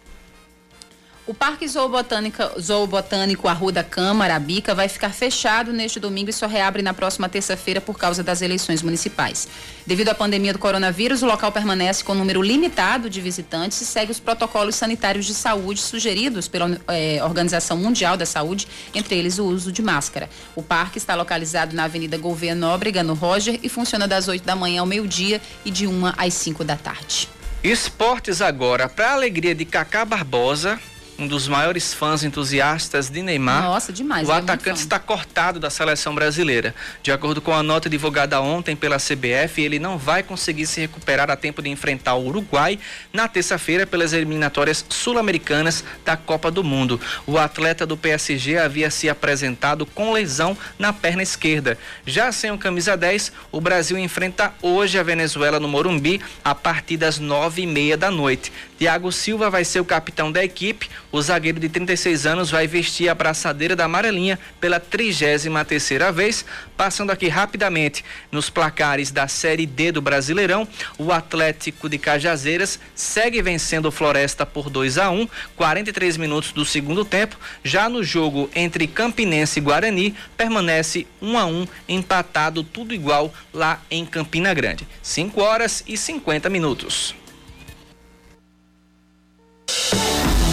O Parque Zoobotânico, Zoobotânico Arruda Câmara, Bica, vai ficar fechado neste domingo e só reabre na próxima terça-feira por causa das eleições municipais. Devido à pandemia do coronavírus, o local permanece com número limitado de visitantes e segue os protocolos sanitários de saúde sugeridos pela eh, Organização Mundial da Saúde, entre eles o uso de máscara. O parque está localizado na Avenida Gouveia Nóbrega, no Roger, e funciona das 8 da manhã ao meio-dia e de 1 às 5 da tarde. Esportes agora, para a alegria de Cacá Barbosa, um dos maiores fãs entusiastas de Neymar. Nossa, demais. O é atacante está cortado da seleção brasileira. De acordo com a nota divulgada ontem pela CBF, ele não vai conseguir se recuperar a tempo de enfrentar o Uruguai na terça-feira pelas eliminatórias sul-americanas da Copa do Mundo. O atleta do PSG havia se apresentado com lesão na perna esquerda. Já sem o camisa 10, o Brasil enfrenta hoje a Venezuela no Morumbi a partir das nove e meia da noite. Thiago Silva vai ser o capitão da equipe. O zagueiro de 36 anos vai vestir a braçadeira da amarelinha pela 33 terceira vez. Passando aqui rapidamente nos placares da Série D do Brasileirão, o Atlético de Cajazeiras segue vencendo o Floresta por 2 a 1, 43 minutos do segundo tempo. Já no jogo entre Campinense e Guarani, permanece 1 a 1, empatado tudo igual lá em Campina Grande. 5 horas e 50 minutos.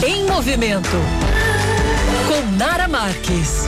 Em movimento. Com Nara Marques.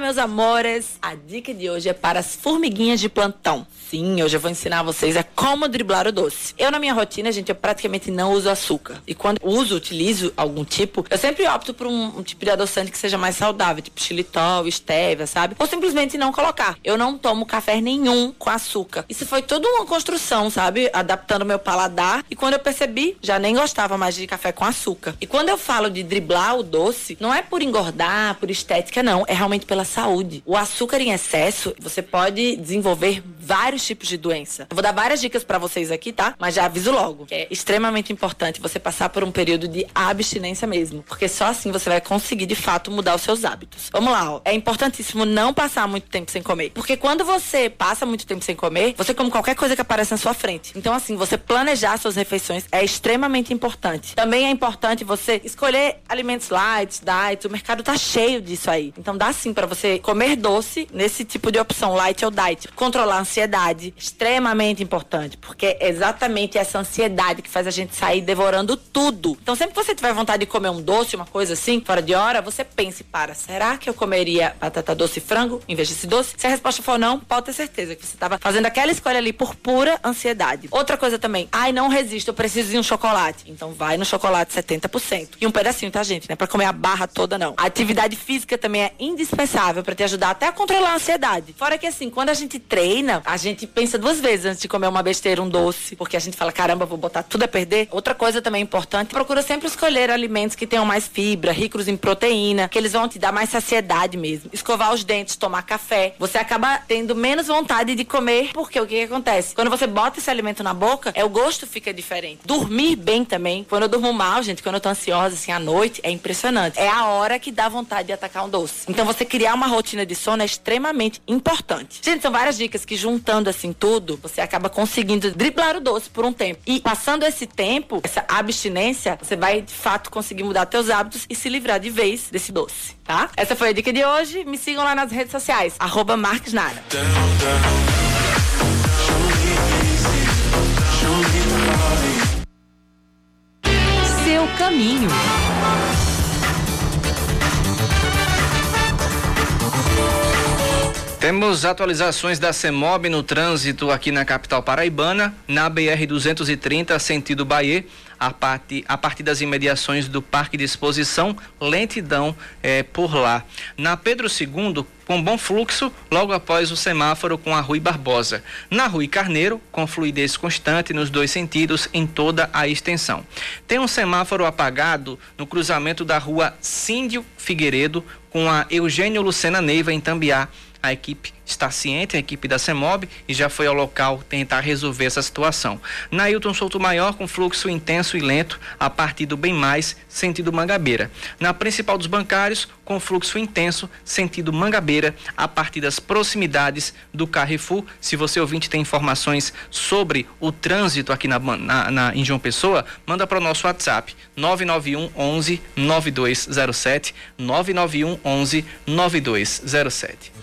Meus amores! A dica de hoje é para as formiguinhas de plantão. Sim, hoje eu vou ensinar vocês a como driblar o doce. Eu, na minha rotina, gente, eu praticamente não uso açúcar. E quando uso, utilizo algum tipo, eu sempre opto por um, um tipo de adoçante que seja mais saudável, tipo xilitol, stevia, sabe? Ou simplesmente não colocar. Eu não tomo café nenhum com açúcar. Isso foi toda uma construção, sabe? Adaptando meu paladar. E quando eu percebi, já nem gostava mais de café com açúcar. E quando eu falo de driblar o doce, não é por engordar, por estética, não. É realmente pela saúde. O açúcar em excesso, você pode desenvolver vários tipos de doença. Eu vou dar várias dicas para vocês aqui, tá? Mas já aviso logo, é extremamente importante você passar por um período de abstinência mesmo, porque só assim você vai conseguir de fato mudar os seus hábitos. Vamos lá, ó. É importantíssimo não passar muito tempo sem comer, porque quando você passa muito tempo sem comer, você come qualquer coisa que aparece na sua frente. Então assim, você planejar suas refeições é extremamente importante. Também é importante você escolher alimentos light, diet, o mercado tá cheio disso aí. Então dá sim para você comer doce nesse tipo de opção light ou diet. Controlar a ansiedade ansiedade, extremamente importante, porque é exatamente essa ansiedade que faz a gente sair devorando tudo. Então, sempre que você tiver vontade de comer um doce, uma coisa assim, fora de hora, você pense para, será que eu comeria batata doce e frango em vez desse doce? Se a resposta for não, pode ter certeza que você estava fazendo aquela escolha ali por pura ansiedade. Outra coisa também, ai, não resisto, eu preciso de um chocolate. Então, vai no chocolate 70%. E um pedacinho, tá, gente? Não é pra comer a barra toda, não. A atividade física também é indispensável para te ajudar até a controlar a ansiedade. Fora que assim, quando a gente treina, a gente pensa duas vezes antes de comer uma besteira, um doce, porque a gente fala, caramba, vou botar tudo a perder. Outra coisa também importante, procura sempre escolher alimentos que tenham mais fibra, ricos em proteína, que eles vão te dar mais saciedade mesmo. Escovar os dentes, tomar café. Você acaba tendo menos vontade de comer, porque o que, que acontece? Quando você bota esse alimento na boca, é o gosto fica diferente. Dormir bem também. Quando eu durmo mal, gente, quando eu tô ansiosa assim à noite, é impressionante. É a hora que dá vontade de atacar um doce. Então você criar uma rotina de sono é extremamente importante. Gente, são várias dicas que juntando assim tudo, você acaba conseguindo driblar o doce por um tempo. E passando esse tempo, essa abstinência, você vai de fato conseguir mudar seus hábitos e se livrar de vez desse doce, tá? Essa foi a dica de hoje. Me sigam lá nas redes sociais, arroba Marques Nara. Seu caminho. Temos atualizações da CEMOB no trânsito aqui na capital paraibana, na BR-230, sentido Bahia, a, parte, a partir das imediações do Parque de Exposição, lentidão é, por lá. Na Pedro II, com bom fluxo, logo após o semáforo com a Rui Barbosa. Na Rui Carneiro, com fluidez constante nos dois sentidos em toda a extensão. Tem um semáforo apagado no cruzamento da rua Cíndio Figueiredo com a Eugênio Lucena Neiva em Tambiá a equipe está ciente, a equipe da CEMOB, e já foi ao local tentar resolver essa situação. Nailton Souto Maior, com fluxo intenso e lento, a partir do Bem Mais, sentido Mangabeira. Na principal dos bancários, com fluxo intenso, sentido Mangabeira, a partir das proximidades do Carrefour. Se você ouvinte tem informações sobre o trânsito aqui na, na, na em João Pessoa, manda para o nosso WhatsApp 991 11 9207 991 11 9207.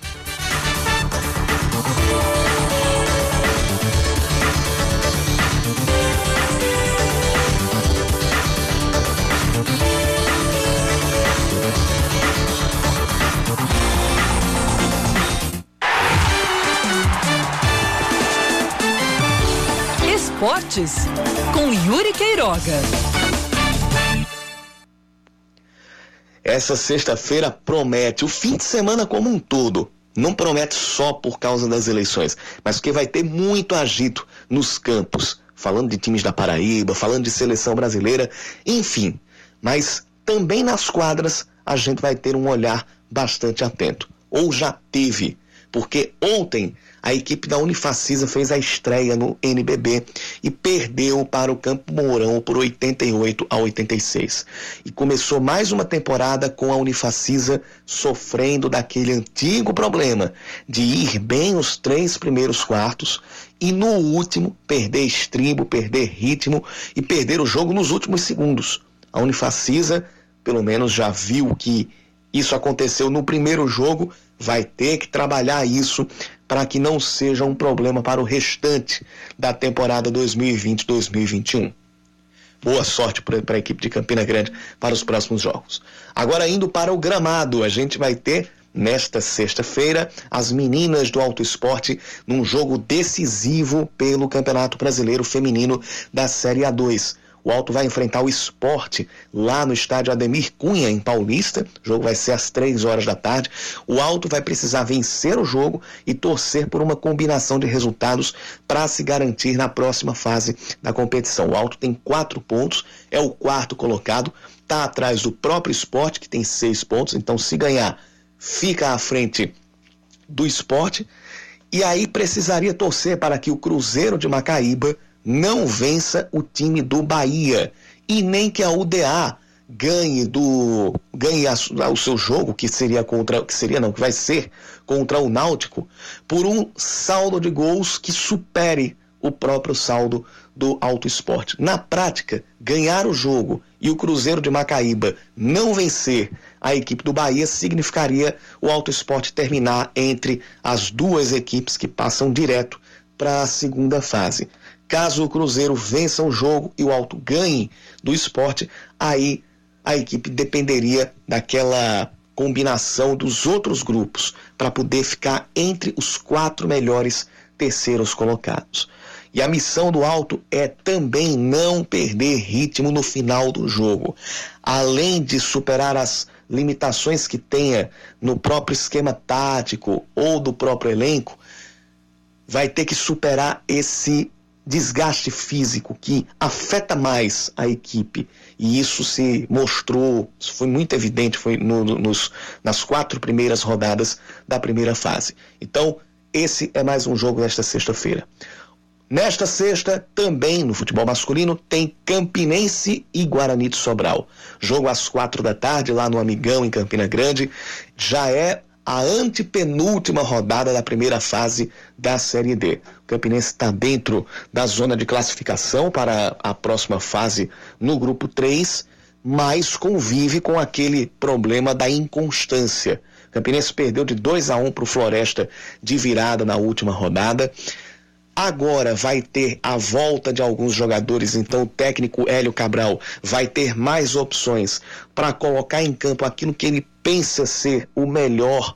Esportes com Yuri Queiroga. Essa sexta-feira promete o fim de semana como um todo. Não promete só por causa das eleições, mas porque vai ter muito agito nos campos, falando de times da Paraíba, falando de seleção brasileira, enfim. Mas também nas quadras a gente vai ter um olhar bastante atento. Ou já teve, porque ontem a equipe da Unifacisa fez a estreia no NBB e perdeu para o Campo Mourão por 88 a 86. E começou mais uma temporada com a Unifacisa sofrendo daquele antigo problema de ir bem os três primeiros quartos e no último perder estribo, perder ritmo e perder o jogo nos últimos segundos. A Unifacisa, pelo menos, já viu que isso aconteceu no primeiro jogo, vai ter que trabalhar isso para que não seja um problema para o restante da temporada 2020-2021. Boa sorte para a equipe de Campina Grande para os próximos jogos. Agora, indo para o gramado, a gente vai ter nesta sexta-feira as meninas do Alto Esporte num jogo decisivo pelo Campeonato Brasileiro Feminino da Série A2. O Alto vai enfrentar o esporte lá no estádio Ademir Cunha, em Paulista. O jogo vai ser às três horas da tarde. O Alto vai precisar vencer o jogo e torcer por uma combinação de resultados para se garantir na próxima fase da competição. O Alto tem quatro pontos, é o quarto colocado, está atrás do próprio esporte, que tem seis pontos. Então, se ganhar, fica à frente do esporte. E aí precisaria torcer para que o Cruzeiro de Macaíba não vença o time do Bahia e nem que a UDA ganhe do ganhe a, o seu jogo que seria contra que seria não que vai ser contra o Náutico por um saldo de gols que supere o próprio saldo do Alto Esporte. Na prática, ganhar o jogo e o Cruzeiro de Macaíba não vencer a equipe do Bahia significaria o Alto Esporte terminar entre as duas equipes que passam direto para a segunda fase. Caso o Cruzeiro vença o jogo e o Alto ganhe do esporte, aí a equipe dependeria daquela combinação dos outros grupos para poder ficar entre os quatro melhores terceiros colocados. E a missão do Alto é também não perder ritmo no final do jogo. Além de superar as limitações que tenha no próprio esquema tático ou do próprio elenco, vai ter que superar esse desgaste físico que afeta mais a equipe. E isso se mostrou, isso foi muito evidente, foi no, nos, nas quatro primeiras rodadas da primeira fase. Então, esse é mais um jogo desta sexta-feira. Nesta sexta, também no futebol masculino, tem Campinense e Guarani de Sobral. Jogo às quatro da tarde, lá no Amigão, em Campina Grande. Já é a antepenúltima rodada da primeira fase da Série D. O Campinense está dentro da zona de classificação para a próxima fase no grupo 3, mas convive com aquele problema da inconstância. O Campinense perdeu de 2 a 1 para o Floresta de virada na última rodada. Agora vai ter a volta de alguns jogadores, então o técnico Hélio Cabral vai ter mais opções para colocar em campo aquilo que ele pensa ser o melhor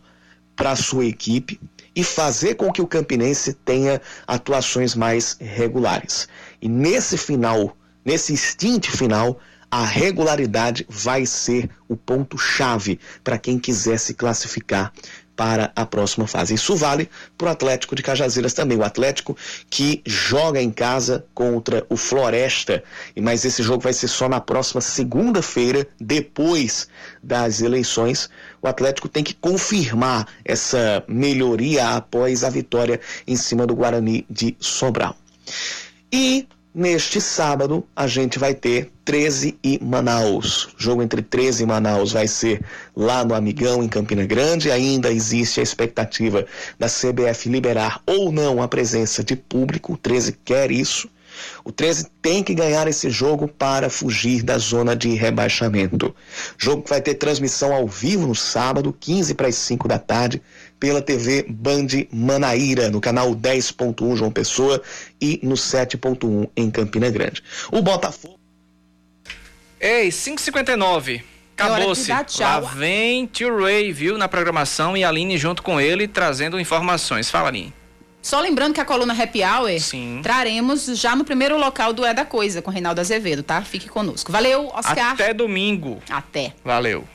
para sua equipe e fazer com que o Campinense tenha atuações mais regulares. E nesse final, nesse instante final, a regularidade vai ser o ponto-chave para quem quiser se classificar para a próxima fase. Isso vale para o Atlético de Cajazeiras também. O Atlético que joga em casa contra o Floresta, mas esse jogo vai ser só na próxima segunda-feira, depois das eleições. O Atlético tem que confirmar essa melhoria após a vitória em cima do Guarani de Sobral. E Neste sábado, a gente vai ter 13 e Manaus. O jogo entre 13 e Manaus vai ser lá no Amigão, em Campina Grande. Ainda existe a expectativa da CBF liberar ou não a presença de público. O 13 quer isso. O 13 tem que ganhar esse jogo para fugir da zona de rebaixamento. Jogo que vai ter transmissão ao vivo no sábado, 15 para as 5 da tarde, pela TV Band Manaíra, no canal 10.1 João Pessoa e no 7.1 em Campina Grande. O Botafogo. Ei, 559. Acabou-se. Lá vem Tio Ray, viu, na programação e a Aline junto com ele trazendo informações. Fala, Aline. Só lembrando que a coluna Happy Hour Sim. traremos já no primeiro local do É da Coisa com Reinaldo Azevedo, tá? Fique conosco. Valeu, Oscar. Até domingo. Até. Valeu.